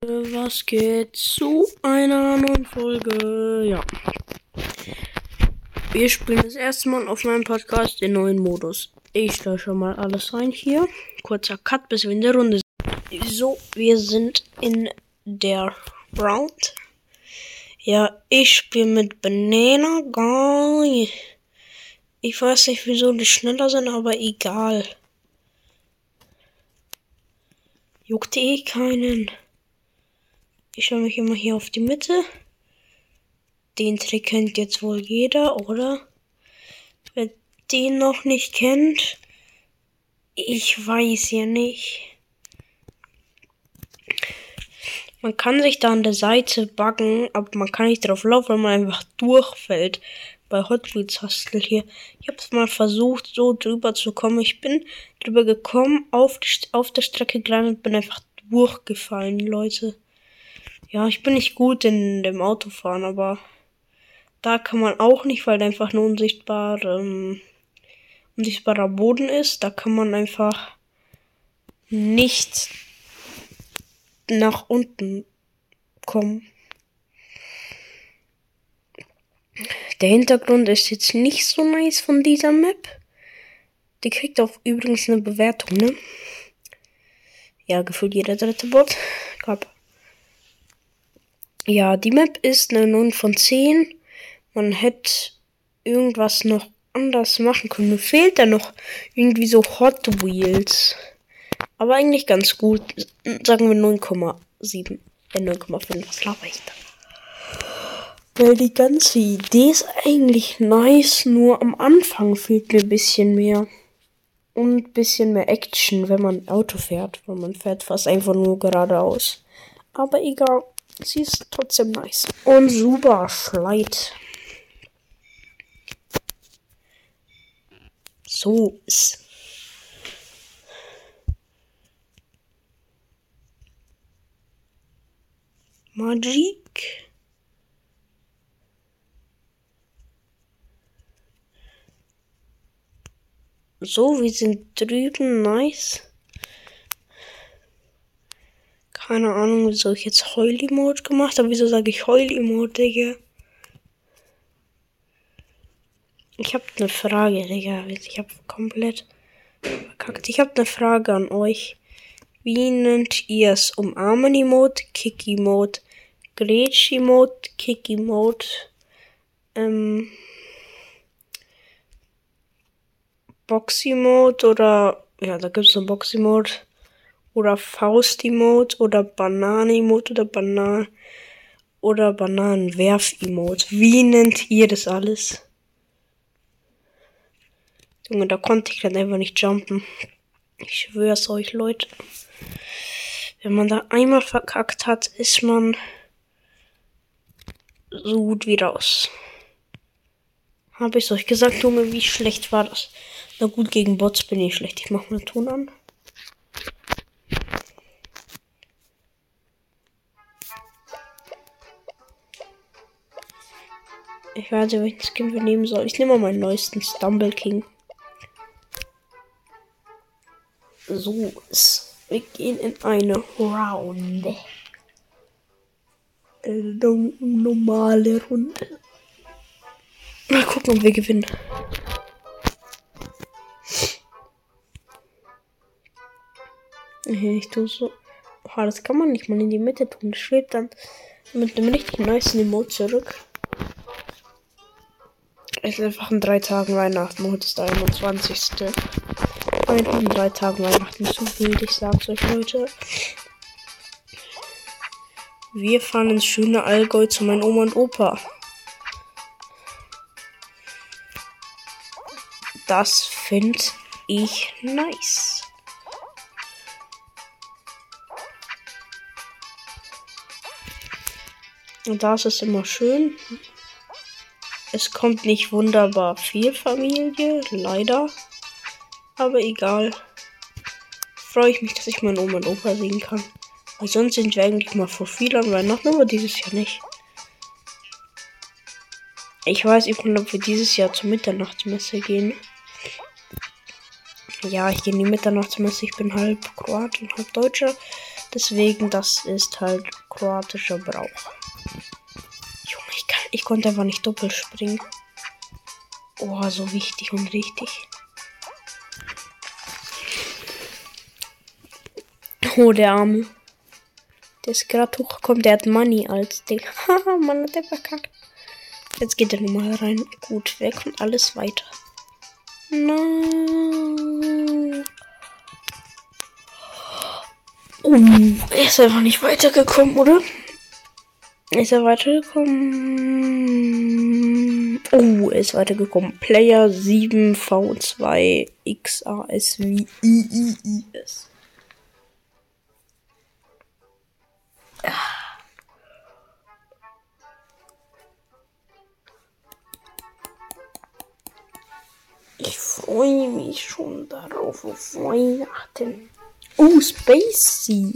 Was geht zu einer neuen Folge? Ja. Wir spielen das erste Mal auf meinem Podcast den neuen Modus. Ich schon mal alles rein hier. Kurzer Cut, bis wir in der Runde sind. So, wir sind in der Round. Ja, ich spiele mit Banana Guy. Ich weiß nicht, wieso die schneller sind, aber egal. Juckt eh keinen. Ich schaue mich immer hier auf die Mitte. Den Trick kennt jetzt wohl jeder, oder? Wer den noch nicht kennt, ich weiß ja nicht. Man kann sich da an der Seite buggen, aber man kann nicht drauf laufen, weil man einfach durchfällt. Bei Hot Wheels Hostel hier. Ich habe es mal versucht, so drüber zu kommen. Ich bin drüber gekommen, auf, die, auf der Strecke gelandet, bin einfach durchgefallen, Leute. Ja, ich bin nicht gut in dem Autofahren, aber da kann man auch nicht, weil einfach nur unsichtbar, ähm, unsichtbarer Boden ist. Da kann man einfach nicht nach unten kommen. Der Hintergrund ist jetzt nicht so nice von dieser Map. Die kriegt auch übrigens eine Bewertung, ne? Ja, gefühlt jeder dritte Bot. Gab ja, die Map ist eine 9 von 10. Man hätte irgendwas noch anders machen können. Mir fehlt da noch irgendwie so Hot Wheels. Aber eigentlich ganz gut. Sagen wir 9,7. Äh, 9,5. Was laber ich da? Weil die ganze Idee ist eigentlich nice, nur am Anfang fehlt mir ein bisschen mehr. Und ein bisschen mehr Action, wenn man Auto fährt. Weil man fährt fast einfach nur geradeaus. Aber egal. Sie ist trotzdem nice. Und super Schleit. So ist. Magic. So, wir sind drüben. Nice. Keine Ahnung, wieso ich jetzt Heul-Emote gemacht habe. Wieso sage ich Heul-Emote, Digga? Ich habe eine Frage, Digga. Ich habe komplett verkackt. Ich habe eine Frage an euch. Wie nennt ihr es? Umarmen-Emote, Kick-Emote, Gretsch-Emote, Kick-Emote, ähm, Box-Emote oder, ja, da gibt es eine Box-Emote oder Faust-Emote oder Bananen-Emote oder Banan oder Bananenwerf-Emote. Wie nennt ihr das alles? Junge, da konnte ich dann einfach nicht jumpen. Ich schwör's euch, Leute. Wenn man da einmal verkackt hat, ist man so gut wie raus. Habe ich euch gesagt, Junge, wie schlecht war das? Na gut, gegen Bots bin ich schlecht. Ich mach mal Ton an. Ich weiß nicht, welchen Skin wir nehmen soll. Ich nehme mal meinen neuesten Stumble King. So, wir gehen in eine Round. Eine normale Runde. Mal gucken, ob wir gewinnen. Ich tue so. Oh, das kann man nicht mal in die Mitte tun. Das schwebt dann mit einem richtig nice Emote zurück. Es ist einfach in drei Tagen Weihnachten. Heute ist der 21. Einfach in drei Tagen Weihnachten. Zu wild, ich sag's euch, Leute. Wir fahren ins schöne Allgäu zu meinen Oma und Opa. Das finde ich nice. Und das ist immer schön. Es kommt nicht wunderbar viel Familie, leider. Aber egal. Freue ich mich, dass ich meinen Oma und Opa sehen kann. Weil sonst sind wir eigentlich mal vor viel an Weihnachten, aber dieses Jahr nicht. Ich weiß nicht, ob wir dieses Jahr zur Mitternachtsmesse gehen. Ja, ich gehe in die Mitternachtsmesse. Ich bin halb Kroat und halb Deutscher. Deswegen, das ist halt kroatischer Brauch. Konnte einfach nicht doppelt springen. Oh, so wichtig und richtig. Oh, der Arme. Der ist gerade hochgekommen. Der hat Money als Ding. Haha, Mann, hat der verkackt. Jetzt geht er nochmal rein. Gut, weg und alles weiter. Nein. Oh, er ist einfach nicht weitergekommen, oder? Ist er weitergekommen? Oh, er ist weitergekommen. Player 7V2XASVIIIS. Ich freue mich schon darauf auf Weihnachten. Oh, Spacey.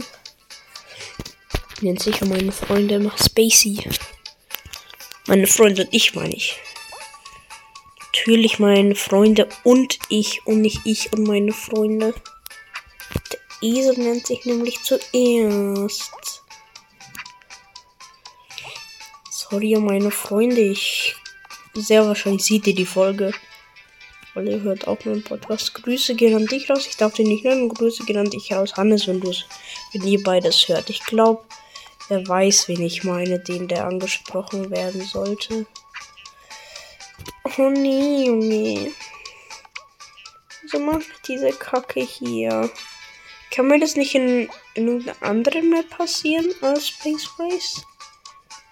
Nennt sicher meine Freunde Spacey. Meine Freunde und ich meine ich. Natürlich meine Freunde und ich und nicht ich und meine Freunde. Der Esel nennt sich nämlich zuerst. Sorry, meine Freunde. Ich sehr wahrscheinlich seht ihr die Folge. Weil ihr hört auch meinen Podcast. Grüße gehen an dich raus. Ich darf den nicht nennen. Grüße gehen an dich raus. Hannes, wenn du es, wenn ihr beides hört. Ich glaube, er weiß, wen ich meine, den der angesprochen werden sollte. Oh nee, Junge. So macht diese Kacke hier. Kann mir das nicht in, in irgendeiner anderen Map passieren als Space Race?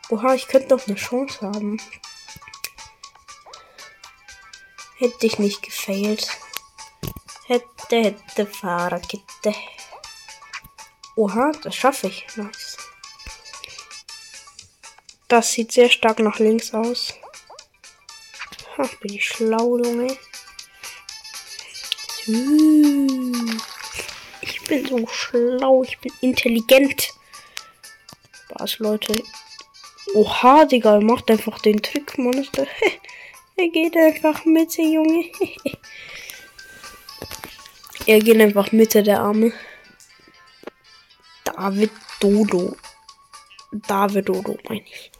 Oha, ich könnte noch eine Chance haben. Hätte ich nicht gefailt. Hätte, hätte, Fahrerkette. Oha, das schaffe ich. Nice. Das sieht sehr stark nach links aus. Ha, bin ich schlau, Junge. Ich bin so schlau, ich bin intelligent. Was, Leute. Oha, Digga, macht einfach den Trick, Monster. Er geht einfach Mitte, Junge. er geht einfach Mitte der Arme. David Dodo. David Dodo, meine ich.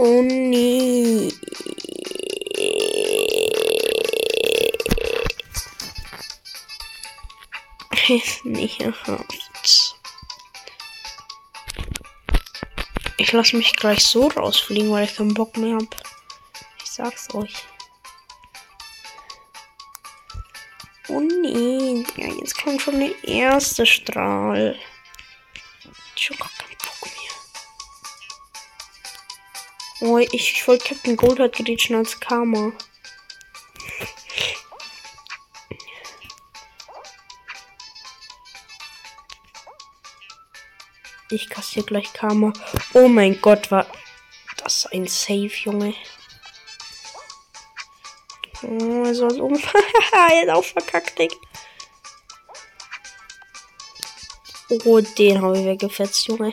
Oh nee. Ist nicht erhofft. Ich lasse mich gleich so rausfliegen, weil ich keinen Bock mehr habe. Ich sag's euch. Oh nee, ja, jetzt kommt schon der erste Strahl. Oh, ich, ich wollte Captain Goldheart grätschen als Karma. Ich kassiere gleich Karma. Oh mein Gott, war das ein Safe, Junge. Oh, er soll um. er ist auch verkackt, Digga. Oh, den habe ich weggefetzt, Junge.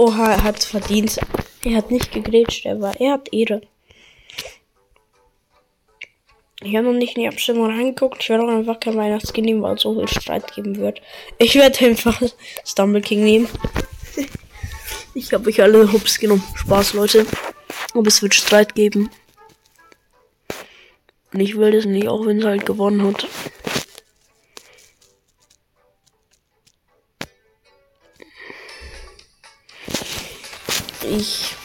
Oha, er hat verdient. Er hat nicht gegrätscht, er war. Er hat Ehre. Ich habe noch nicht in die Abstimmung reingeguckt. Ich werde auch einfach kein Weihnachtskind nehmen, weil es so viel Streit geben wird. Ich werde einfach Stumble King nehmen. Ich habe euch alle Hups genommen. Spaß, Leute. Aber es wird Streit geben. Und ich will das nicht, auch wenn es halt gewonnen hat. Ich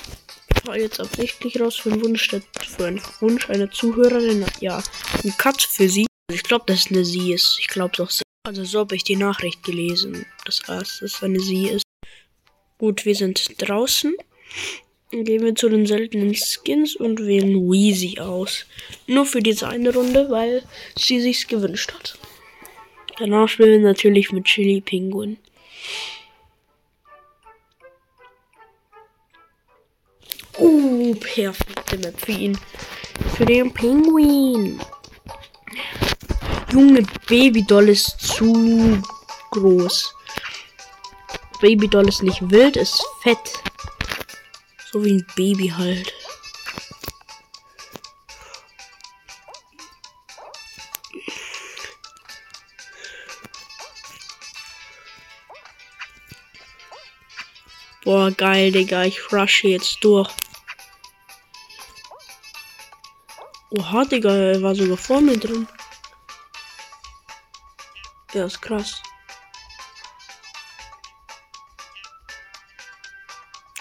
fahre jetzt absichtlich raus für einen Wunsch, für einen Wunsch einer Zuhörerin. Ja, ein Cut für sie. Also ich glaube, dass es eine sie ist. Ich glaube doch. Also so habe ich die Nachricht gelesen. Das heißt, dass es eine sie ist. Gut, wir sind draußen. Dann gehen wir zu den seltenen Skins und wählen Weezy aus. Nur für diese eine Runde, weil sie sich's gewünscht hat. Danach spielen wir natürlich mit Chili Pinguin. Oh, perfekte Map für ihn. Für den Pinguin. Junge, Babydoll ist zu groß. Babydoll ist nicht wild, ist fett. So wie ein Baby halt. Boah, geil, Digga. Ich rushe jetzt durch. Oha, Digga, er war sogar vor mir drin. Ja, ist krass.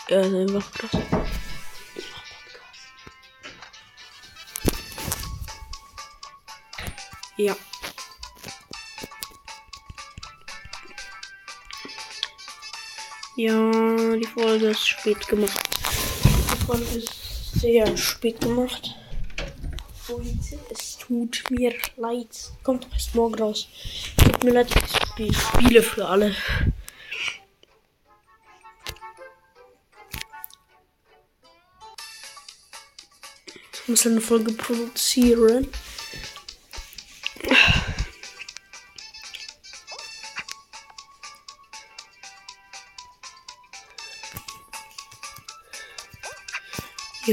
Ja, ist einfach krass. Ja. Ja, die Folge ist spät gemacht. Die Folge ist sehr spät gemacht. Und es tut mir leid. Kommt erst morgen raus. Tut mir leid, ich spiele für alle. Ich muss eine Folge produzieren.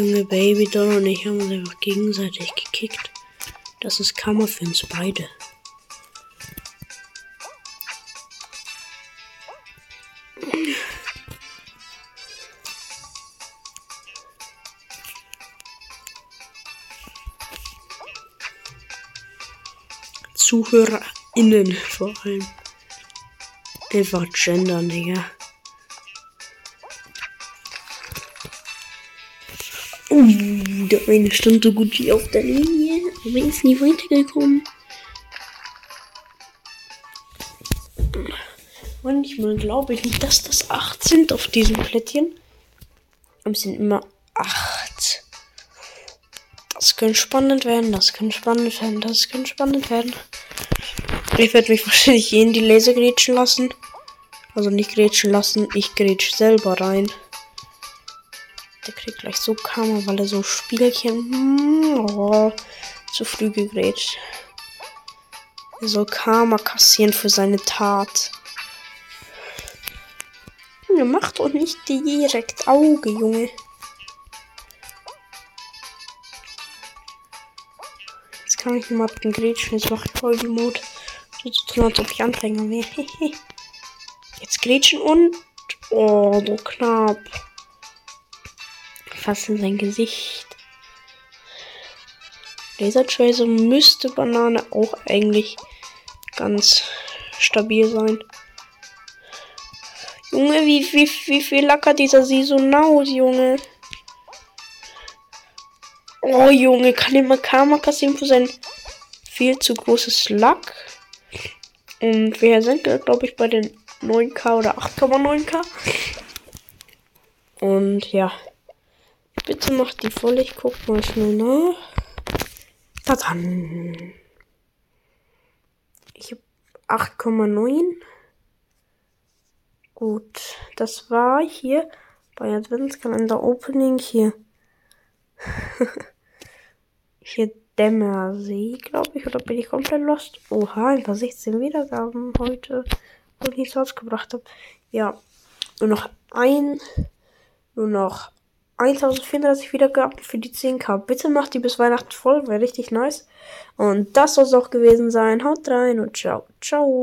Junge Baby Doll und ich haben uns einfach gegenseitig gekickt. Das ist Kammer für uns beide. ZuhörerInnen vor allem. Einfach gendern, Digga. Oh, der eine stand so gut wie auf der Linie, aber ist nie weitergekommen. Manchmal glaube ich nicht, dass das 8 sind auf diesem Plättchen. Aber es sind immer 8. Das könnte spannend werden, das könnte spannend werden, das könnte spannend werden. Ich werde mich wahrscheinlich hier in die Laser grätschen lassen. Also nicht grätschen lassen, ich grätsch selber rein. Der kriegt gleich so Karma, weil er so Spielchen hm, oh, zu früh gegrätscht. Er soll Karma kassieren für seine Tat. Junge, mach doch nicht direkt Auge, Junge. Jetzt kann ich mal den Grätschen, jetzt mache ich voll die Mode. So zu tun, als ob ich Anfänger wäre. Jetzt Grätschen und... Oh, so knapp fast in sein Gesicht. Laser Tracer müsste Banane auch eigentlich ganz stabil sein. Junge, wie, wie, wie viel lackert dieser Saison Junge? Oh, Junge, kann immer Karma kassieren für sein viel zu großes Lack. Und wir sind, glaube ich, bei den 9k oder 8,9k. Und ja. Bitte mach die voll. Ich guck mal schnell nach. Da dann. Ich habe 8,9. Gut. Das war hier bei Adventskalender Opening hier. hier Dämmersee, glaube ich. Oder bin ich komplett lost? Oha, einfach 16 Wiedergaben heute, wo ich nichts rausgebracht habe. Ja. Nur noch ein. Nur noch 1034 Wiedergaben für die 10k. Bitte macht die bis Weihnachten voll, wäre richtig nice. Und das soll es auch gewesen sein. Haut rein und ciao. Ciao.